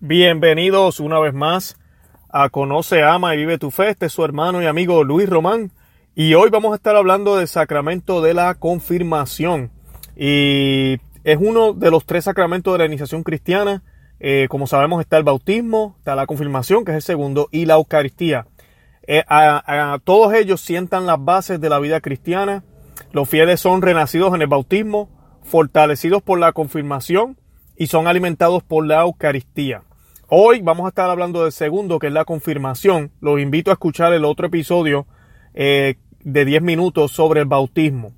Bienvenidos una vez más a Conoce, Ama y Vive tu Fe. Este es su hermano y amigo Luis Román. Y hoy vamos a estar hablando del sacramento de la confirmación. Y es uno de los tres sacramentos de la iniciación cristiana. Eh, como sabemos está el bautismo, está la confirmación, que es el segundo, y la Eucaristía. Eh, a, todos ellos sientan las bases de la vida cristiana. Los fieles son renacidos en el bautismo, fortalecidos por la confirmación y son alimentados por la Eucaristía. Hoy vamos a estar hablando del segundo, que es la confirmación. Los invito a escuchar el otro episodio eh, de 10 minutos sobre el bautismo.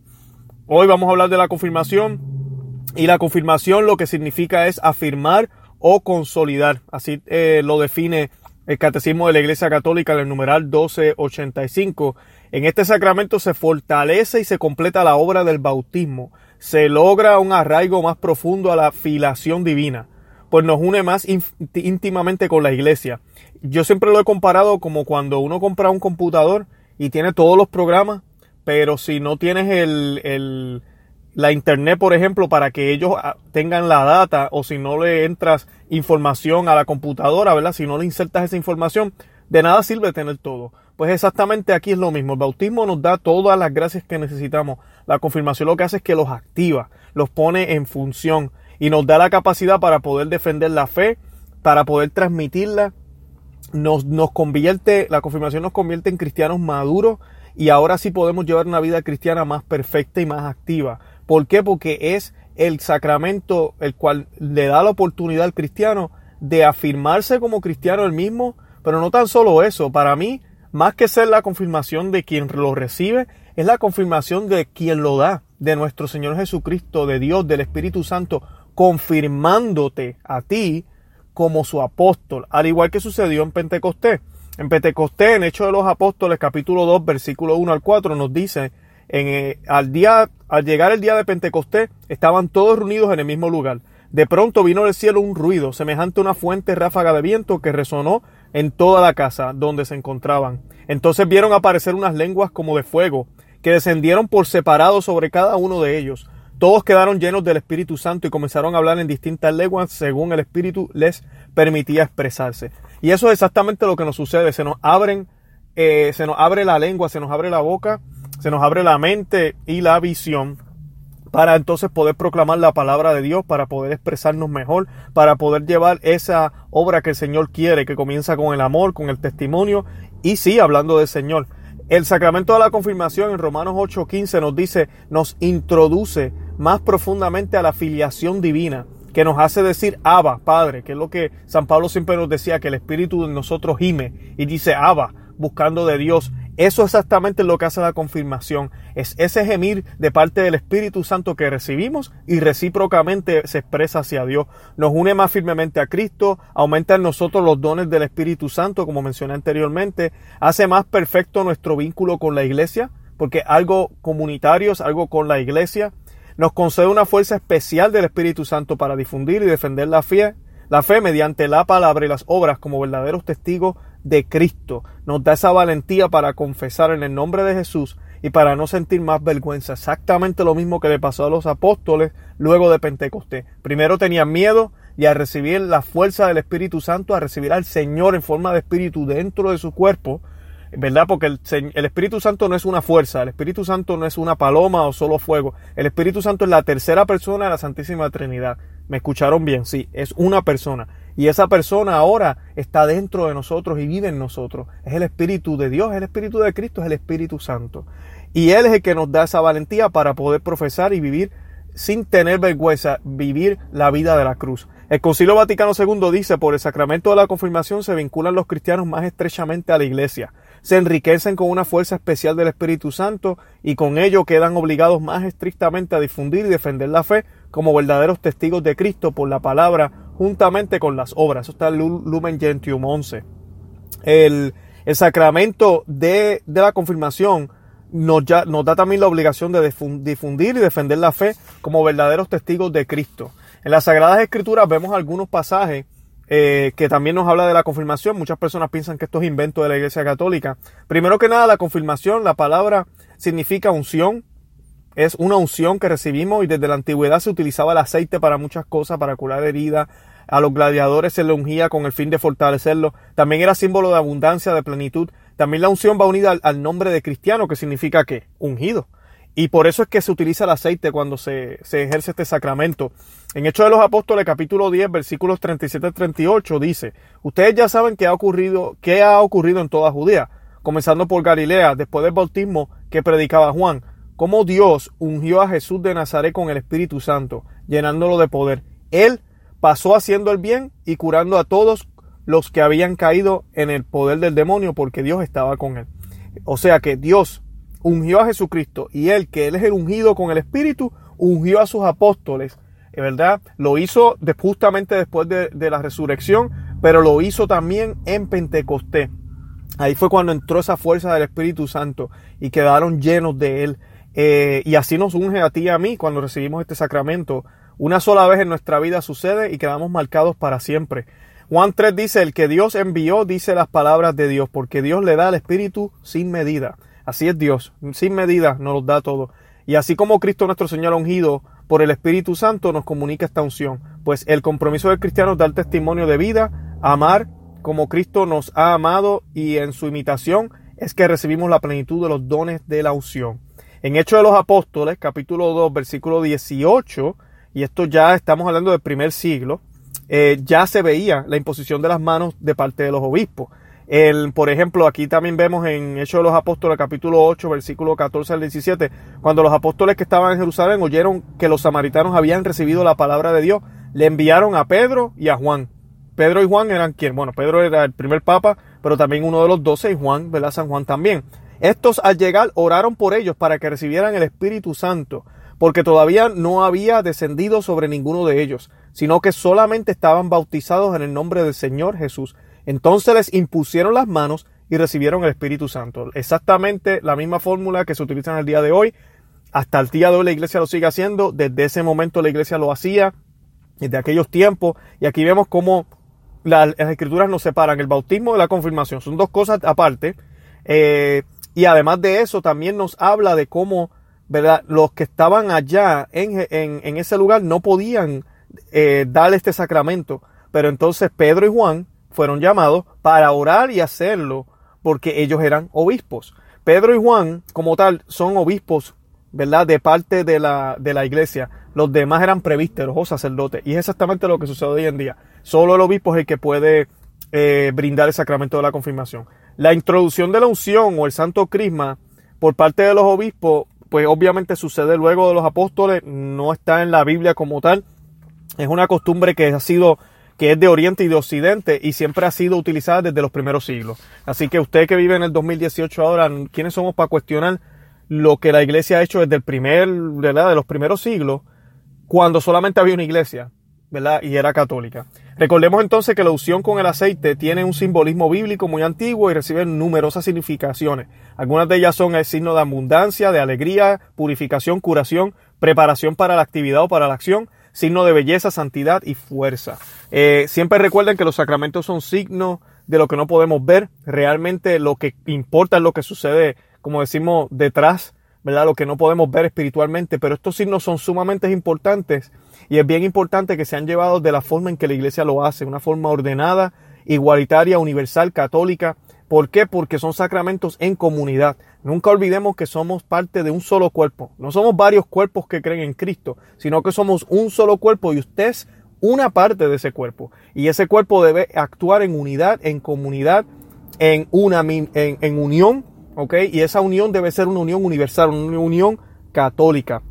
Hoy vamos a hablar de la confirmación y la confirmación lo que significa es afirmar o consolidar. Así eh, lo define el Catecismo de la Iglesia Católica en el numeral 1285. En este sacramento se fortalece y se completa la obra del bautismo. Se logra un arraigo más profundo a la filiación divina pues nos une más íntimamente con la iglesia. Yo siempre lo he comparado como cuando uno compra un computador y tiene todos los programas, pero si no tienes el, la internet, por ejemplo, para que ellos ah, tengan la data o si no le entras información a la computadora, ¿verdad? Si no le insertas esa información, de nada sirve tener todo. Pues exactamente aquí es lo mismo. El bautismo nos da todas las gracias que necesitamos. La confirmación lo que hace es que los activa, los pone en función y nos da la capacidad para poder defender la fe, para poder transmitirla. Nos, nos convierte, la confirmación nos convierte en cristianos maduros y ahora sí podemos llevar una vida cristiana más perfecta y más activa. ¿Por qué? Porque es el sacramento el cual le da la oportunidad al cristiano de afirmarse como cristiano el mismo, pero no tan solo eso, para mí, más que ser la confirmación de quien lo recibe, es la confirmación de quien lo da, de nuestro Señor Jesucristo, de Dios, del Espíritu Santo, confirmándote a ti como su apóstol, al igual que sucedió en Pentecostés. En Pentecostés, en Hechos de los Apóstoles, capítulo 2, versículo 1 al 4, nos dice, en, eh, al, día, al llegar el día de Pentecostés, estaban todos reunidos en el mismo lugar. De pronto vino del cielo un ruido, semejante a una fuente ráfaga de viento que resonó en toda la casa donde se encontraban. Entonces vieron aparecer unas lenguas como de fuego, que descendieron por separado sobre cada uno de ellos todos quedaron llenos del Espíritu Santo y comenzaron a hablar en distintas lenguas según el Espíritu les permitía expresarse. Y eso es exactamente lo que nos sucede. Se nos abren, eh, se nos abre la lengua, se nos abre la boca, se nos abre la mente y la visión para entonces poder proclamar la palabra de Dios, para poder expresarnos mejor, para poder llevar esa obra que el Señor quiere, que comienza con el amor, con el testimonio y sí, hablando del Señor. El sacramento de la confirmación en Romanos 8:15 nos dice, nos introduce más profundamente a la filiación divina, que nos hace decir Abba, Padre, que es lo que San Pablo siempre nos decía, que el Espíritu de nosotros gime y dice Abba, buscando de Dios. Eso exactamente es lo que hace la confirmación. Es ese gemir de parte del Espíritu Santo que recibimos y recíprocamente se expresa hacia Dios. Nos une más firmemente a Cristo, aumenta en nosotros los dones del Espíritu Santo, como mencioné anteriormente, hace más perfecto nuestro vínculo con la iglesia, porque algo comunitario es algo con la iglesia nos concede una fuerza especial del Espíritu Santo para difundir y defender la fe, la fe mediante la palabra y las obras como verdaderos testigos de Cristo. Nos da esa valentía para confesar en el nombre de Jesús y para no sentir más vergüenza. Exactamente lo mismo que le pasó a los apóstoles luego de Pentecostés. Primero tenían miedo y al recibir la fuerza del Espíritu Santo, a recibir al Señor en forma de Espíritu dentro de su cuerpo, ¿verdad? Porque el, el, Espíritu Santo no es una fuerza, el Espíritu Santo no es una paloma o solo fuego. El Espíritu Santo es la tercera persona de la Santísima Trinidad. ¿Me escucharon bien? Sí, es una persona. Y esa persona ahora está dentro de nosotros y vive en nosotros. Es el Espíritu de Dios, es el Espíritu de Cristo, es el Espíritu Santo. Y Él es el que nos da esa valentía para poder profesar y vivir sin tener vergüenza, vivir la vida de la cruz. El Concilio Vaticano II dice, por el sacramento de la confirmación se vinculan los cristianos más estrechamente a la Iglesia se enriquecen con una fuerza especial del Espíritu Santo y con ello quedan obligados más estrictamente a difundir y defender la fe como verdaderos testigos de Cristo por la palabra juntamente con las obras. Eso está en Lumen Gentium 11. El, el sacramento de, de, la confirmación nos, ya, nos da también la obligación de difundir y defender la fe como verdaderos testigos de Cristo. En las Sagradas Escrituras vemos algunos pasajes eh, que también nos habla de la confirmación. Muchas personas piensan que esto es invento de la Iglesia Católica. Primero que nada, la confirmación, la palabra significa unción. Es una unción que recibimos y desde la antigüedad se utilizaba el aceite para muchas cosas, para curar heridas, a los gladiadores se le ungía con el fin de fortalecerlos. También era símbolo de abundancia, de plenitud. También la unción va unida al, nombre de cristiano, que significa que ungido. Y por eso es que se utiliza el aceite cuando se, se ejerce este sacramento. En Hechos de los Apóstoles, capítulo 10, versículos 37 38, dice, ustedes ya saben qué ha ocurrido, qué ha ocurrido en toda Judea, comenzando por Galilea, después del bautismo que predicaba Juan, cómo Dios ungió a Jesús de Nazaret con el Espíritu Santo, llenándolo de poder. Él pasó haciendo el bien y curando a todos los que habían caído en el poder del demonio porque Dios estaba con él. O sea que Dios ungió a Jesucristo y él, que él es el ungido con el Espíritu, ungió a sus apóstoles, ¿verdad? Lo hizo justamente después de, la resurrección, pero lo hizo también en Pentecostés. Ahí fue cuando entró esa fuerza del Espíritu Santo y quedaron llenos de él. Eh, y así nos unge a ti y a mí cuando recibimos este sacramento una sola vez en nuestra vida sucede y quedamos marcados para siempre. Juan 3 dice, el que Dios envió dice las palabras de Dios, porque Dios le da el Espíritu sin medida. Así es Dios, sin medida nos lo da todo. Y así como Cristo nuestro Señor ungido por el Espíritu Santo nos comunica esta unción, pues el compromiso del cristiano es dar testimonio de vida, amar como Cristo nos ha amado y en su imitación es que recibimos la plenitud de los dones de la unción. En Hechos de los Apóstoles, capítulo 2, versículo 18, y esto ya estamos hablando del primer siglo, eh, ya se veía la imposición de las manos de parte de los obispos. El, por ejemplo, aquí también vemos en Hechos de los Apóstoles, capítulo 8, versículo 14 al 17, cuando los apóstoles que estaban en Jerusalén oyeron que los samaritanos habían recibido la palabra de Dios, le enviaron a Pedro y a Juan. Pedro y Juan eran quien, bueno, Pedro era el primer papa, pero también uno de los doce y Juan, ¿verdad? San Juan también. Estos al llegar oraron por ellos para que recibieran el Espíritu Santo porque todavía no había descendido sobre ninguno de ellos, sino que solamente estaban bautizados en el nombre del Señor Jesús. Entonces les impusieron las manos y recibieron el Espíritu Santo. Exactamente la misma fórmula que se utiliza en el día de hoy. Hasta el día de hoy la iglesia lo sigue haciendo. Desde ese momento la iglesia lo hacía. Desde aquellos tiempos. Y aquí vemos cómo las, escrituras nos separan el bautismo y la confirmación. Son dos cosas aparte. Eh, y además de eso también nos habla de cómo. Los que estaban allá en, en, ese lugar no podían eh, dar este sacramento, pero entonces Pedro y Juan fueron llamados para orar y hacerlo porque ellos eran obispos. Pedro y Juan, como tal, son obispos, ¿verdad? De parte de la, de la iglesia. Los demás eran prevísteros o sacerdotes. Y es exactamente lo que sucede hoy en día. Solo el obispo es el que puede eh, brindar el sacramento de la confirmación. La introducción de la unción o el santo crisma por parte de los obispos pues obviamente sucede luego de los apóstoles, no está en la Biblia como tal. Es una costumbre que ha sido que es de Oriente y de Occidente y siempre ha sido utilizada desde los primeros siglos. Así que usted que vive en el 2018 ahora, ¿quiénes somos para cuestionar lo que la iglesia ha hecho desde el primer, ¿verdad? de los primeros siglos, cuando solamente había una iglesia? ¿verdad? Y era católica. Recordemos entonces que la unción con el aceite tiene un simbolismo bíblico muy antiguo y recibe numerosas significaciones. Algunas de ellas son el signo de abundancia, de alegría, purificación, curación, preparación para la actividad o para la acción, signo de belleza, santidad y fuerza. Eh, siempre recuerden que los sacramentos son signos de lo que no podemos ver. Realmente lo que importa es lo que sucede, como decimos, detrás, ¿verdad? Lo que no podemos ver espiritualmente. Pero estos signos son sumamente importantes y es bien importante que sean llevados de la forma en que la iglesia lo hace, una forma ordenada, igualitaria, universal, católica. ¿Por qué? Porque son sacramentos en comunidad. Nunca olvidemos que somos parte de un solo cuerpo. No somos varios cuerpos que creen en Cristo, sino que somos un solo cuerpo y usted es una parte de ese cuerpo. Y ese cuerpo debe actuar en unidad, en comunidad, en, una, en, en unión, ¿ok? Y esa unión debe ser una unión universal, una unión católica.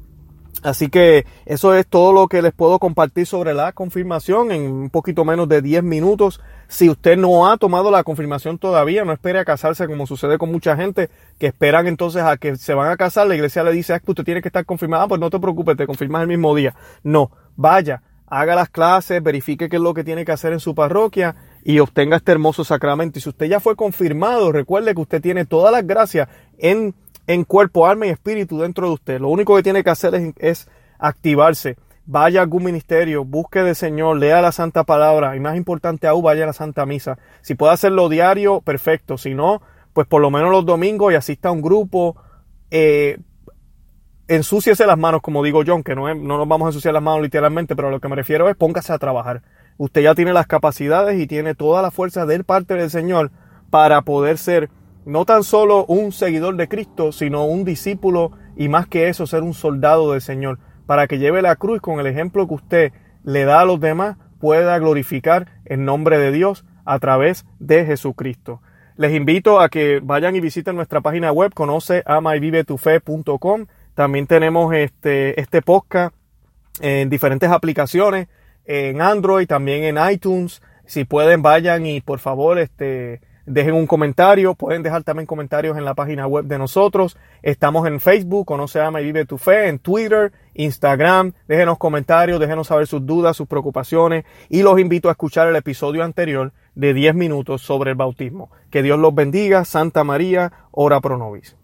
Así que eso es todo lo que les puedo compartir sobre la confirmación en un poquito menos de 10 minutos. Si usted no ha tomado la confirmación todavía, no espere a casarse como sucede con mucha gente que esperan entonces a que se van a casar. La iglesia le dice, es que usted tiene que estar confirmada, pues no te preocupes, te confirmas el mismo día. No, vaya, haga las clases, verifique qué es lo que tiene que hacer en su parroquia y obtenga este hermoso sacramento. Y si usted ya fue confirmado, recuerde que usted tiene todas las gracias en en cuerpo, alma y espíritu dentro de usted. Lo único que tiene que hacer es, activarse. Vaya a algún ministerio, busque del Señor, lea la Santa Palabra y más importante aún, vaya a la Santa Misa. Si puede hacerlo diario, perfecto. Si no, pues por lo menos los domingos y asista a un grupo. Eh, ensúciese las manos, como digo yo, que no, no nos vamos a ensuciar las manos literalmente, pero a lo que me refiero es póngase a trabajar. usted ya tiene las capacidades y tiene toda la fuerza del parte del Señor para poder ser no tan solo un seguidor de Cristo, sino un discípulo y más que eso, ser un soldado del Señor, para que lleve la cruz con el ejemplo que usted le da a los demás, pueda glorificar el nombre de Dios a través de Jesucristo. Les invito a que vayan y visiten nuestra página web, conoce amayvivetufe.com. También tenemos este, este podcast en diferentes aplicaciones, en Android, también en iTunes. Si pueden, vayan y por favor, este, dejen un comentario. Pueden dejar también comentarios en la página web de nosotros. Estamos en Facebook, Conoce, Ama y Vive tu Fe, en Twitter, Instagram. Déjenos comentarios, déjenos saber sus dudas, sus preocupaciones. Y los invito a escuchar el episodio anterior de 10 minutos sobre el bautismo. Que Dios los bendiga. Santa María, ora pro nobis.